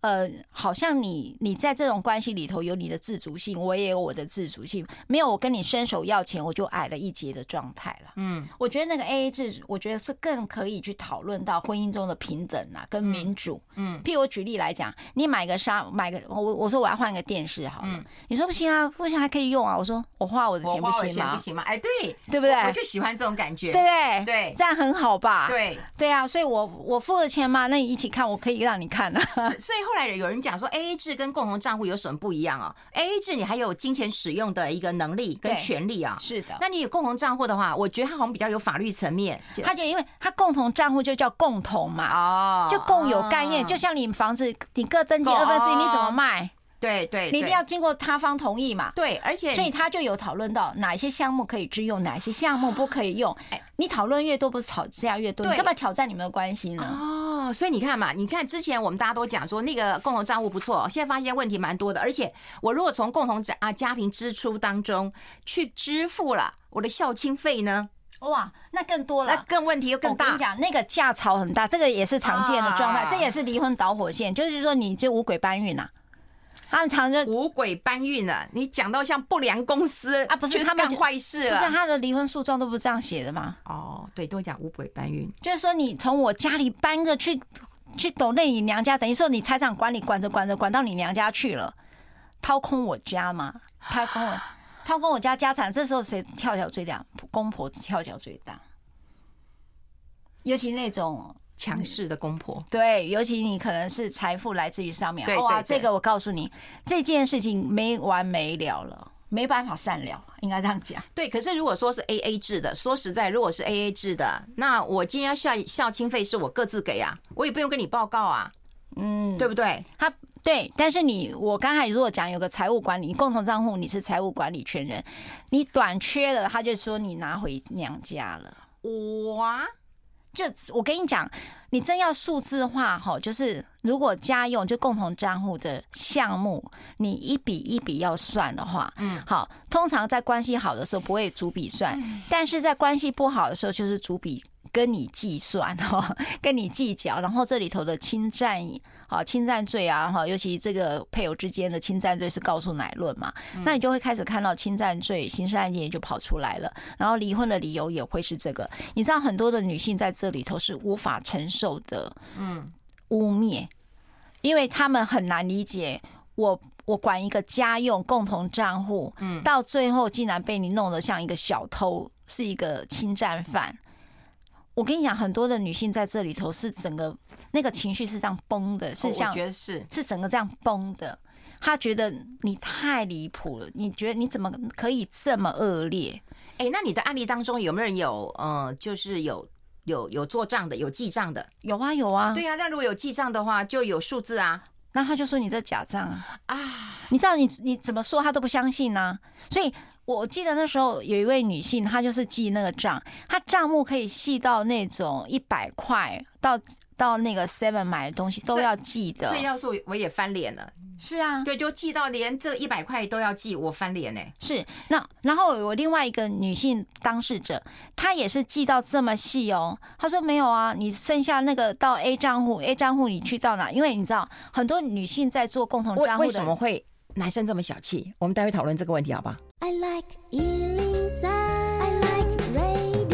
呃，好像你你在这种关系里头有你的自主性，我也有我的自主性，没有我跟你伸手要钱，我就矮了一截的状态了。嗯，我觉得那个 AA 制，我觉得是更可以去讨论到婚姻中的平等啊，跟民主。嗯，譬如我举例来讲，你买个沙，买个我我说我要换个电视好了，嗯，你说不行啊，不行还可以用啊，我说我花我的钱不行吗？不行吗？哎，对，对不对？我就喜欢这种感觉，对不对？对，这样很好吧？对，对啊，所以我我付了钱嘛，那你一起看，我可以让你看啊。所以后来有人讲说，A A 制跟共同账户有什么不一样啊？A A 制你还有金钱使用的一个能力跟权利啊。是的。那你有共同账户的话，我觉得它好像比较有法律层面。它就因为它共同账户就叫共同嘛，哦，就共有概念。就像你房子你各登记二分之一，你怎么卖？对对，你一定要经过他方同意嘛。对，而且所以他就有讨论到哪一些项目可以支用，哪些项目不可以用。你讨论越多，不是吵架越多？你干嘛挑战你们的关系呢？哦，所以你看嘛，你看之前我们大家都讲说那个共同账户不错，现在发现问题蛮多的。而且我如果从共同啊家庭支出当中去支付了我的孝亲费呢？哇，那更多了，那更问题又更大。我跟你讲，那个价差很大，这个也是常见的状态，这也是离婚导火线。就是说，你就五鬼搬运呐。他们常常五鬼搬运了，你讲到像不良公司啊，不是他们干坏事了，不是他的离婚诉状都不是这样写的吗？哦，对，都讲五鬼搬运，就是说你从我家里搬个去去抖内你娘家，等于说你财产管理管着管着管到你娘家去了，掏空我家嘛，掏空我掏空我家家产，这时候谁跳脚最大？公婆跳脚最大，尤其那种。强势的公婆，对，尤其你可能是财富来自于上面，哇，这个我告诉你，这件事情没完没了了，没办法善了，应该这样讲。对，可是如果说是 A A 制的，说实在，如果是 A A 制的，那我今天要孝孝亲费是我各自给啊，我也不用跟你报告啊，嗯，对不对？他对，但是你我刚才如果讲有个财务管理，共同账户你是财务管理权人，你短缺了，他就说你拿回娘家了，哇。就我跟你讲，你真要数字化哈，就是如果家用就共同账户的项目，你一笔一笔要算的话，嗯，好，通常在关系好的时候不会逐笔算，但是在关系不好的时候就是逐笔跟你计算哈，跟你计较，然后这里头的侵占。好，侵占罪啊，哈，尤其这个配偶之间的侵占罪是告诉乃论嘛，那你就会开始看到侵占罪刑事案件也就跑出来了，然后离婚的理由也会是这个。你知道很多的女性在这里头是无法承受的，嗯，污蔑，因为他们很难理解我我管一个家用共同账户，嗯，到最后竟然被你弄得像一个小偷，是一个侵占犯。我跟你讲，很多的女性在这里头是整个那个情绪是这样崩的，是像，我觉得是是整个这样崩的。她觉得你太离谱了，你觉得你怎么可以这么恶劣？哎，那你的案例当中有没有人有呃，就是有有有做账的，有记账的？有啊，有啊。对啊，那如果有记账的话，就有数字啊。那他就说你这假账啊啊！你知道你你怎么说他都不相信呢、啊？所以。我记得那时候有一位女性，她就是记那个账，她账目可以细到那种一百块到到那个 Seven 买的东西都要记的。这要是我也翻脸了。是啊，对，就记到连这一百块都要记，我翻脸呢。是，那然后我另外一个女性当事者，她也是记到这么细哦。她说没有啊，你剩下那个到 A 账户，A 账户你去到哪？因为你知道很多女性在做共同账户，为什么会男生这么小气？我们待会讨论这个问题，好不好？I like radio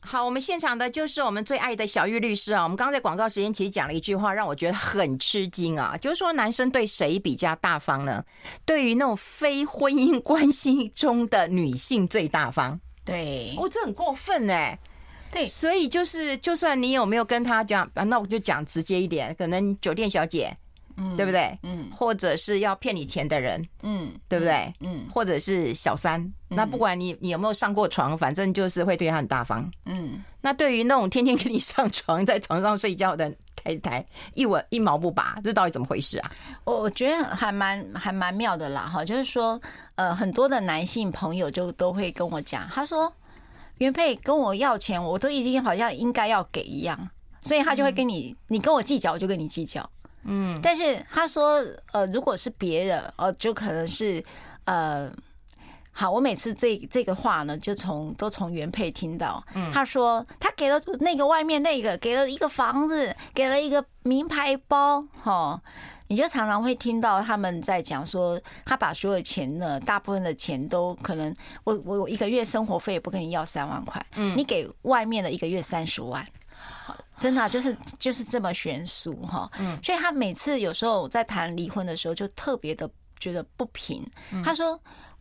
好，我们现场的就是我们最爱的小玉律师啊。我们刚刚在广告时间其实讲了一句话，让我觉得很吃惊啊，就是说男生对谁比较大方呢？对于那种非婚姻关系中的女性最大方。对，哦，这很过分哎。对，所以就是，就算你有没有跟他讲，那我就讲直接一点，可能酒店小姐。嗯，对不对？嗯，或者是要骗你钱的人，嗯，对不对？嗯，或者是小三，嗯、那不管你你有没有上过床，反正就是会对他很大方。嗯，那对于那种天天跟你上床，在床上睡觉的太太，一文一毛不拔，这到底怎么回事啊？我我觉得还蛮还蛮妙的啦，哈，就是说，呃，很多的男性朋友就都会跟我讲，他说原配跟我要钱，我都已经好像应该要给一样，所以他就会跟你，你跟我计较，我就跟你计较。嗯，但是他说，呃，如果是别人，哦，就可能是，呃，好，我每次这这个话呢，就从都从原配听到，嗯，他说他给了那个外面那个，给了一个房子，给了一个名牌包，哈，你就常常会听到他们在讲说，他把所有钱呢，大部分的钱都可能，我我一个月生活费也不跟你要三万块，嗯，你给外面的一个月三十万。真的、啊、就是就是这么悬殊哈，嗯，所以他每次有时候在谈离婚的时候，就特别的觉得不平。他说：“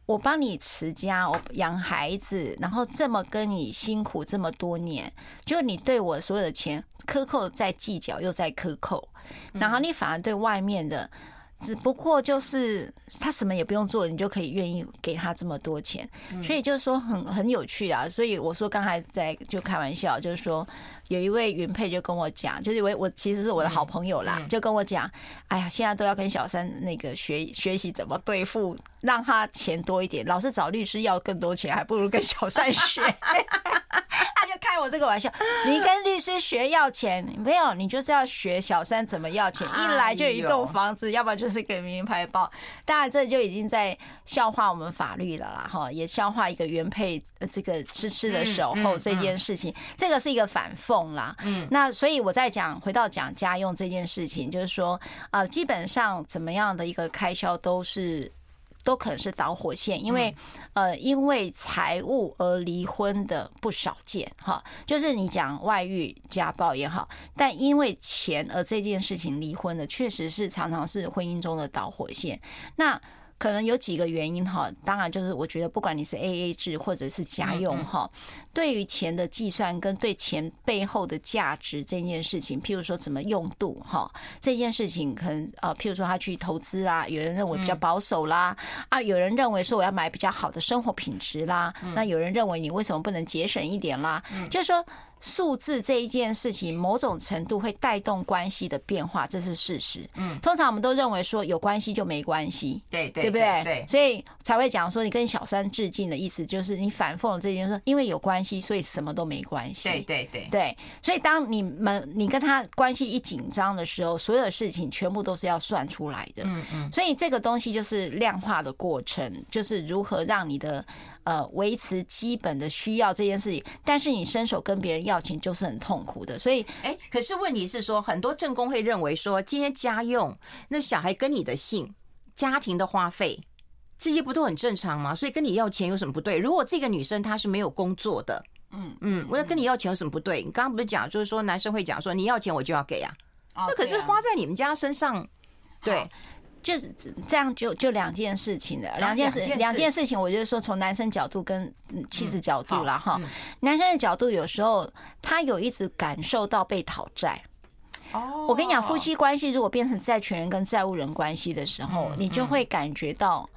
我帮你持家，我养孩子，然后这么跟你辛苦这么多年，就你对我所有的钱克扣在计较，又在克扣，然后你反而对外面的。”只不过就是他什么也不用做，你就可以愿意给他这么多钱，所以就是说很很有趣啊。所以我说刚才在就开玩笑，就是说有一位原配就跟我讲，就是因为我其实是我的好朋友啦，就跟我讲，哎呀，现在都要跟小三那个学学习怎么对付，让他钱多一点，老是找律师要更多钱，还不如跟小三学。开我这个玩笑，你跟律师学要钱没有？你就是要学小三怎么要钱，一来就一栋房子，要不然就是给名牌包。当然，这就已经在笑话我们法律了啦，哈，也笑话一个原配这个痴痴的守候这件事情，这个是一个反讽啦。嗯，那所以我在讲回到讲家用这件事情，就是说，呃，基本上怎么样的一个开销都是。都可能是导火线，因为呃，因为财务而离婚的不少见哈。就是你讲外遇、家暴也好，但因为钱而这件事情离婚的，确实是常常是婚姻中的导火线。那可能有几个原因哈，当然就是我觉得不管你是 AA 制或者是家用哈，对于钱的计算跟对钱背后的价值这件事情，譬如说怎么用度哈，这件事情可能啊，譬如说他去投资啦，有人认为比较保守啦，啊，有人认为说我要买比较好的生活品质啦，那有人认为你为什么不能节省一点啦？就是说。数字这一件事情，某种程度会带动关系的变化，这是事实。嗯，通常我们都认为说有关系就没关系，对对，对不对？对，所以才会讲说你跟小三致敬的意思，就是你反讽了这件事，因为有关系，所以什么都没关系。对对对对，所以当你们你跟他关系一紧张的时候，所有的事情全部都是要算出来的。嗯嗯，所以这个东西就是量化的过程，就是如何让你的。呃，维持基本的需要这件事情，但是你伸手跟别人要钱就是很痛苦的，所以，哎，可是问题是说，很多正宫会认为说，今天家用那小孩跟你的姓，家庭的花费，这些不都很正常吗？所以跟你要钱有什么不对？如果这个女生她是没有工作的，嗯嗯，我要跟你要钱有什么不对？你刚刚不是讲，就是说男生会讲说，你要钱我就要给啊，那可是花在你们家身上，对。就是这样就，就就两件事情的两件事，两件事情，我就是说从男生角度跟妻子角度了哈。男生的角度有时候他有一直感受到被讨债。哦，我跟你讲，夫妻关系如果变成债权人跟债务人关系的时候，你就会感觉到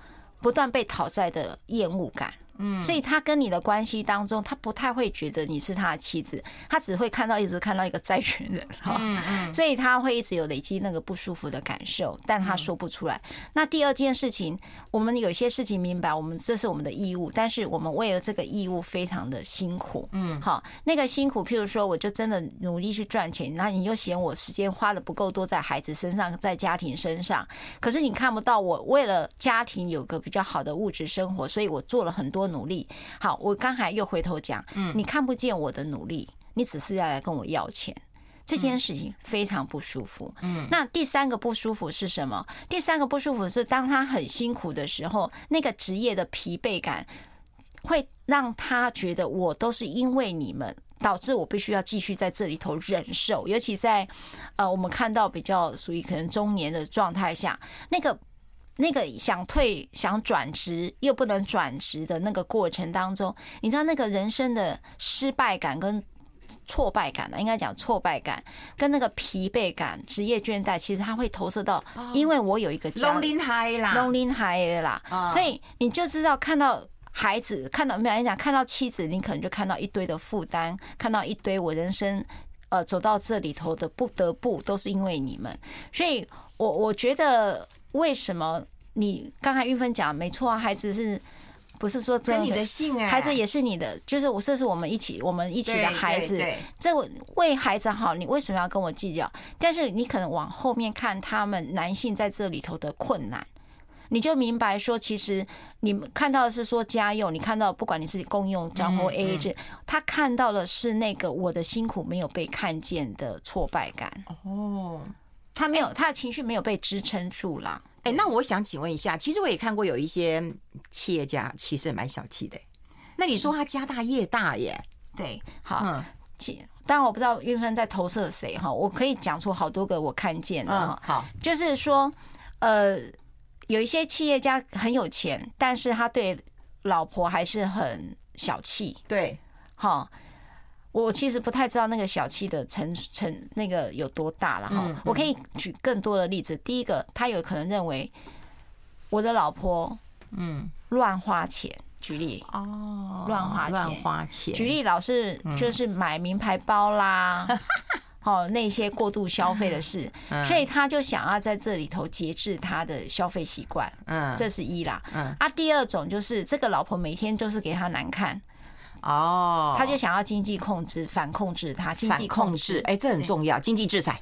不断被讨债的厌恶感。嗯，所以他跟你的关系当中，他不太会觉得你是他的妻子，他只会看到一直看到一个债权人，嗯嗯，所以他会一直有累积那个不舒服的感受，但他说不出来。那第二件事情，我们有些事情明白，我们这是我们的义务，但是我们为了这个义务非常的辛苦，嗯，好，那个辛苦，譬如说，我就真的努力去赚钱，那你又嫌我时间花的不够多在孩子身上，在家庭身上，可是你看不到我为了家庭有个比较好的物质生活，所以我做了很多。努力好，我刚才又回头讲，嗯，你看不见我的努力，你只是要来跟我要钱，这件事情非常不舒服。嗯，那第三个不舒服是什么？第三个不舒服是当他很辛苦的时候，那个职业的疲惫感会让他觉得我都是因为你们导致我必须要继续在这里头忍受，尤其在呃，我们看到比较属于可能中年的状态下，那个。那个想退、想转职又不能转职的那个过程当中，你知道那个人生的失败感跟挫败感呢？应该讲挫败感跟那个疲惫感、职业倦怠，其实它会投射到，因为我有一个家，lonely high 啦，lonely high 啦，所以你就知道看到孩子，看到没有人讲，看到妻子，你可能就看到一堆的负担，看到一堆我人生呃走到这里头的不得不都是因为你们，所以我我觉得。为什么你刚才玉芬讲没错啊？孩子是不是说跟你的姓哎？孩子也是你的，就是我这是我们一起我们一起的孩子。这为孩子好，你为什么要跟我计较？但是你可能往后面看，他们男性在这里头的困难，你就明白说，其实你们看到的是说家用，你看到不管你是共用账户 AA 制，他看到的是那个我的辛苦没有被看见的挫败感。哦。他没有，他的情绪没有被支撑住了。哎，那我想请问一下，其实我也看过有一些企业家，其实也蛮小气的。那你说他家大业大耶？对，好，嗯，其当然我不知道运芬在投射谁哈，我可以讲出好多个我看见的哈。好，就是说，呃，有一些企业家很有钱，但是他对老婆还是很小气。对，好。我其实不太知道那个小气的成成那个有多大了哈。我可以举更多的例子。第一个，他有可能认为我的老婆嗯乱花钱，举例哦乱花钱乱花钱，举例老是就是买名牌包啦，哦那些过度消费的事，所以他就想要在这里头节制他的消费习惯。嗯，这是一啦。嗯啊，第二种就是这个老婆每天都是给他难看。哦，他就想要经济控制，反控制他，经济控制，哎，这很重要，经济制裁。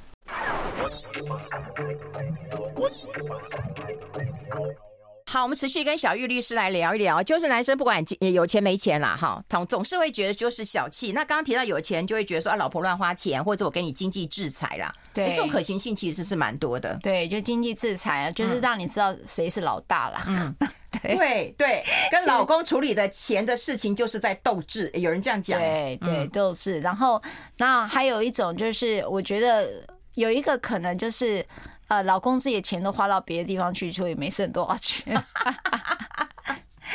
好，我们持续跟小玉律师来聊一聊，就是男生不管有钱没钱啦，哈，总总是会觉得就是小气。那刚刚提到有钱，就会觉得说啊，老婆乱花钱，或者我给你经济制裁啦。对，这种可行性其实是蛮多的。对，就经济制裁啊，就是让你知道谁是老大啦。嗯。对对，跟老公处理的钱的事情就是在斗智，有人这样讲。对对，斗智。然后，那还有一种就是，我觉得有一个可能就是，呃，老公自己的钱都花到别的地方去，所以没剩多少钱。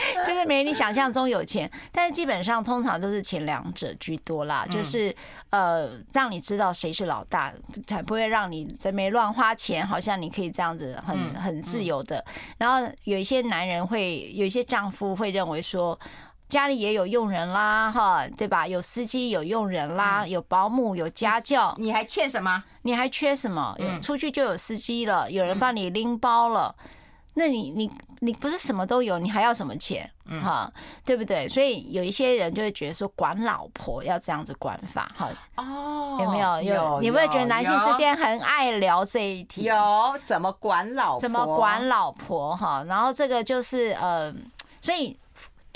就是没你想象中有钱，但是基本上通常都是前两者居多啦。就是呃，让你知道谁是老大，才不会让你在没乱花钱，好像你可以这样子很很自由的。然后有一些男人会，有一些丈夫会认为说，家里也有佣人啦，哈，对吧？有司机，有佣人啦，有保姆，有家教，你还欠什么？你还缺什么？出去就有司机了，有人帮你拎包了。那你你你不是什么都有，你还要什么钱？嗯哈，对不对？所以有一些人就会觉得说，管老婆要这样子管法，哈哦，有没有？有，你会觉得男性之间很爱聊这一题？有，怎么管老婆？怎么管老婆？哈，然后这个就是呃，所以。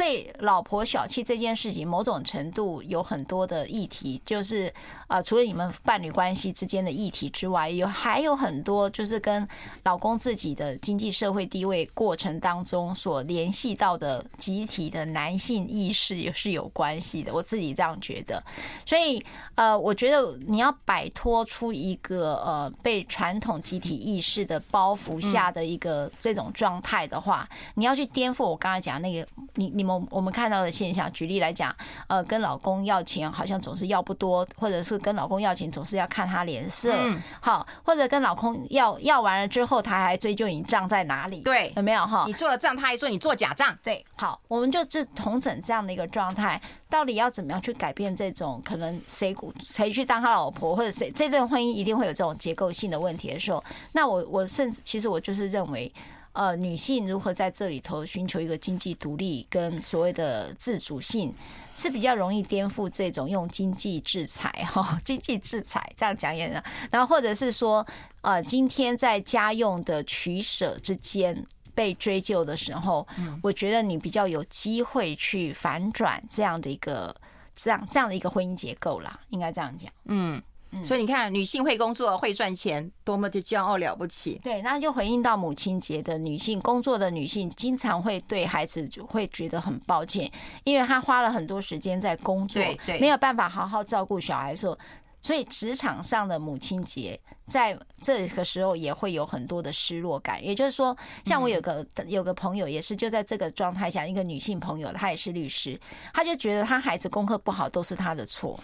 对老婆小气这件事情，某种程度有很多的议题，就是啊，除了你们伴侣关系之间的议题之外，有还有很多就是跟老公自己的经济社会地位过程当中所联系到的集体的男性意识也是有关系的。我自己这样觉得，所以呃，我觉得你要摆脱出一个呃被传统集体意识的包袱下的一个这种状态的话，你要去颠覆我刚才讲那个你你们。们我们看到的现象，举例来讲，呃，跟老公要钱好像总是要不多，或者是跟老公要钱总是要看他脸色，嗯好，或者跟老公要要完了之后，他还追究你账在哪里，对，有没有哈？你做了账，他还说你做假账，对，好，我们就这同整这样的一个状态，到底要怎么样去改变这种可能谁谁去当他老婆，或者谁这段婚姻一定会有这种结构性的问题的时候，那我我甚至其实我就是认为。呃，女性如何在这里头寻求一个经济独立跟所谓的自主性，是比较容易颠覆这种用经济制裁哈，经济制裁这样讲也能，然后或者是说，呃，今天在家用的取舍之间被追究的时候，我觉得你比较有机会去反转这样的一个这样这样的一个婚姻结构啦，应该这样讲，嗯。所以你看，女性会工作、会赚钱，多么的骄傲了不起。对，那就回应到母亲节的女性，工作的女性经常会对孩子就会觉得很抱歉，因为她花了很多时间在工作，对，没有办法好好照顾小孩的时候，所以职场上的母亲节在这个时候也会有很多的失落感。也就是说，像我有个有个朋友也是就在这个状态下，一个女性朋友，她也是律师，她就觉得她孩子功课不好都是她的错。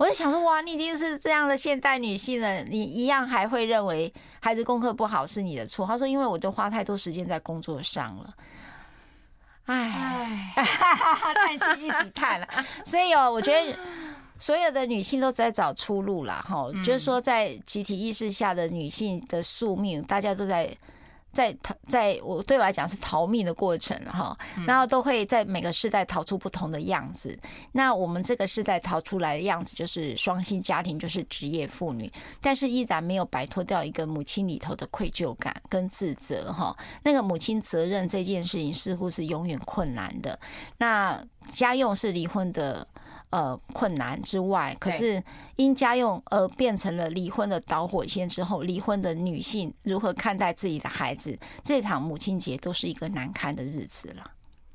我就想说，哇，你已经是这样的现代女性了，你一样还会认为孩子功课不好是你的错？他说，因为我都花太多时间在工作上了。唉，叹气一起叹了。所以哦，我觉得所有的女性都在找出路了，哈，就是说，在集体意识下的女性的宿命，大家都在。在逃，在我对我来讲是逃命的过程哈，然后都会在每个世代逃出不同的样子。那我们这个世代逃出来的样子就是双薪家庭，就是职业妇女，但是依然没有摆脱掉一个母亲里头的愧疚感跟自责哈。那个母亲责任这件事情似乎是永远困难的。那家用是离婚的。呃，困难之外，可是因家用而变成了离婚的导火线之后，离婚的女性如何看待自己的孩子？这场母亲节都是一个难堪的日子了。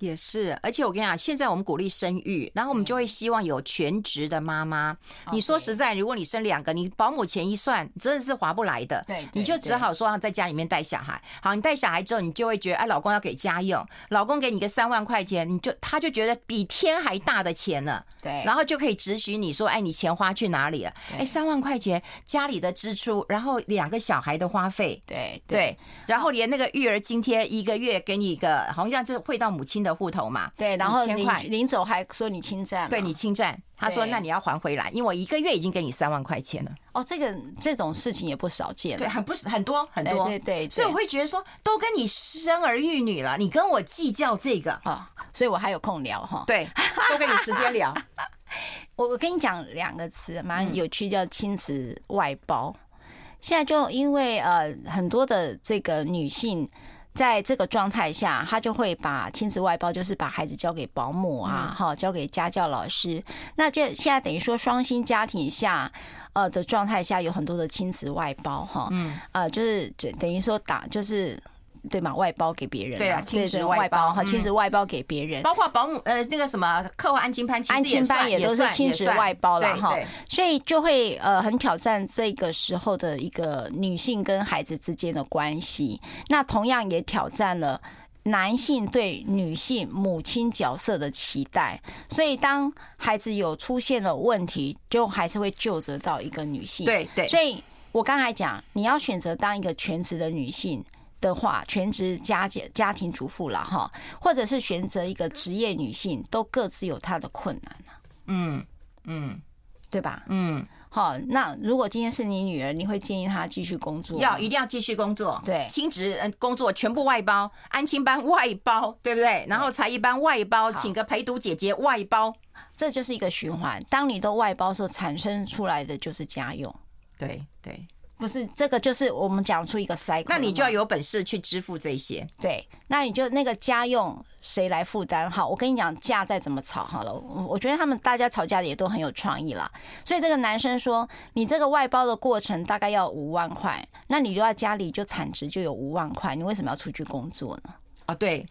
也是，而且我跟你讲，现在我们鼓励生育，然后我们就会希望有全职的妈妈。你说实在，如果你生两个，你保姆钱一算，真的是划不来的。对，你就只好说在家里面带小孩。好，你带小孩之后，你就会觉得，哎，老公要给家用，老公给你个三万块钱，你就他就觉得比天还大的钱了。对，然后就可以指许你说，哎，你钱花去哪里了？哎，三万块钱家里的支出，然后两个小孩的花费，对对，然后连那个育儿津贴一个月给你一个，好像就汇到母亲的户头嘛，对，然后临临走还说你侵占，对你侵占，他说那你要还回来，因为我一个月已经给你三万块钱了。哦，这个这种事情也不少见，对，很不是很多很多，对对，所以我会觉得说，都跟你生儿育女了，你跟我计较这个啊，所以我还有空聊哈，对，都跟你时间聊。我我跟你讲两个词蛮有趣，叫亲子外包。现在就因为呃很多的这个女性。在这个状态下，他就会把亲子外包，就是把孩子交给保姆啊，哈，交给家教老师。那就现在等于说双薪家庭下，呃的状态下，有很多的亲子外包，哈，嗯，呃，就是等于说打就是。对嘛，外包给别人，对啊，亲子外包哈，亲子外包给别人，包括保姆呃那个什么课后安亲班，安亲班也都是亲子外包了哈，所以就会呃很挑战这个时候的一个女性跟孩子之间的关系，那同样也挑战了男性对女性母亲角色的期待，所以当孩子有出现了问题，就还是会就责到一个女性，对对，所以我刚才讲，你要选择当一个全职的女性。的话，全职家家家庭主妇了哈，或者是选择一个职业女性，都各自有她的困难嗯嗯，对吧？嗯，好，那如果今天是你女儿，你会建议她继续工作？要，一定要继续工作。对，亲职嗯工作全部外包，安亲班外包，对不对？然后才艺班外包，请个陪读姐姐外包，这就是一个循环。当你都外包的时候，产生出来的就是家用。对对。不是这个，就是我们讲出一个 cycle，那你就要有本事去支付这些。对，那你就那个家用谁来负担？好，我跟你讲，架再怎么吵好了，我觉得他们大家吵架的也都很有创意啦。所以这个男生说，你这个外包的过程大概要五万块，那你就在家里就产值就有五万块，你为什么要出去工作呢？啊，对，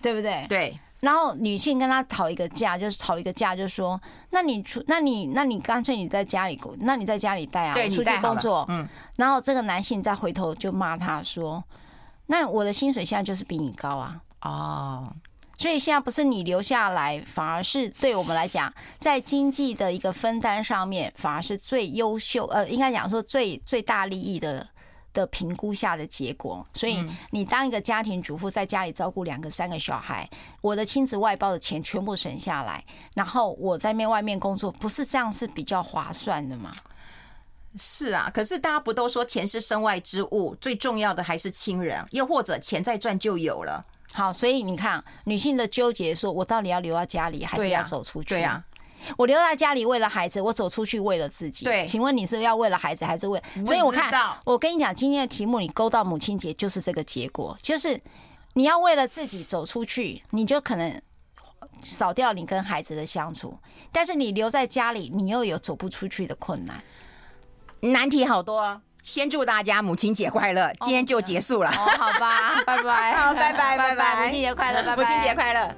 对不对？对。然后女性跟他吵一个架，就是吵一个架，就是说，那你出，那你，那你干脆你在家里工，那你在家里带啊，出去工作，嗯。然后这个男性再回头就骂他说，那我的薪水现在就是比你高啊。哦，所以现在不是你留下来，反而是对我们来讲，在经济的一个分担上面，反而是最优秀，呃，应该讲说最最大利益的的评估下的结果。所以你当一个家庭主妇，在家里照顾两个、三个小孩，我的亲子外包的钱全部省下来，然后我在面外面工作，不是这样是比较划算的吗？是啊，可是大家不都说钱是身外之物，最重要的还是亲人，又或者钱再赚就有了。好，所以你看，女性的纠结，说我到底要留在家里，还是要走出去？对呀，我留在家里为了孩子，我走出去为了自己。对，请问你是要为了孩子，还是为？所以我看，我跟你讲，今天的题目你勾到母亲节，就是这个结果，就是你要为了自己走出去，你就可能少掉你跟孩子的相处，但是你留在家里，你又有走不出去的困难。难题好多，先祝大家母亲节快乐！今天就结束了，哦，好吧，拜拜，好，拜拜，拜拜，母亲节快乐，拜拜，母亲节快乐。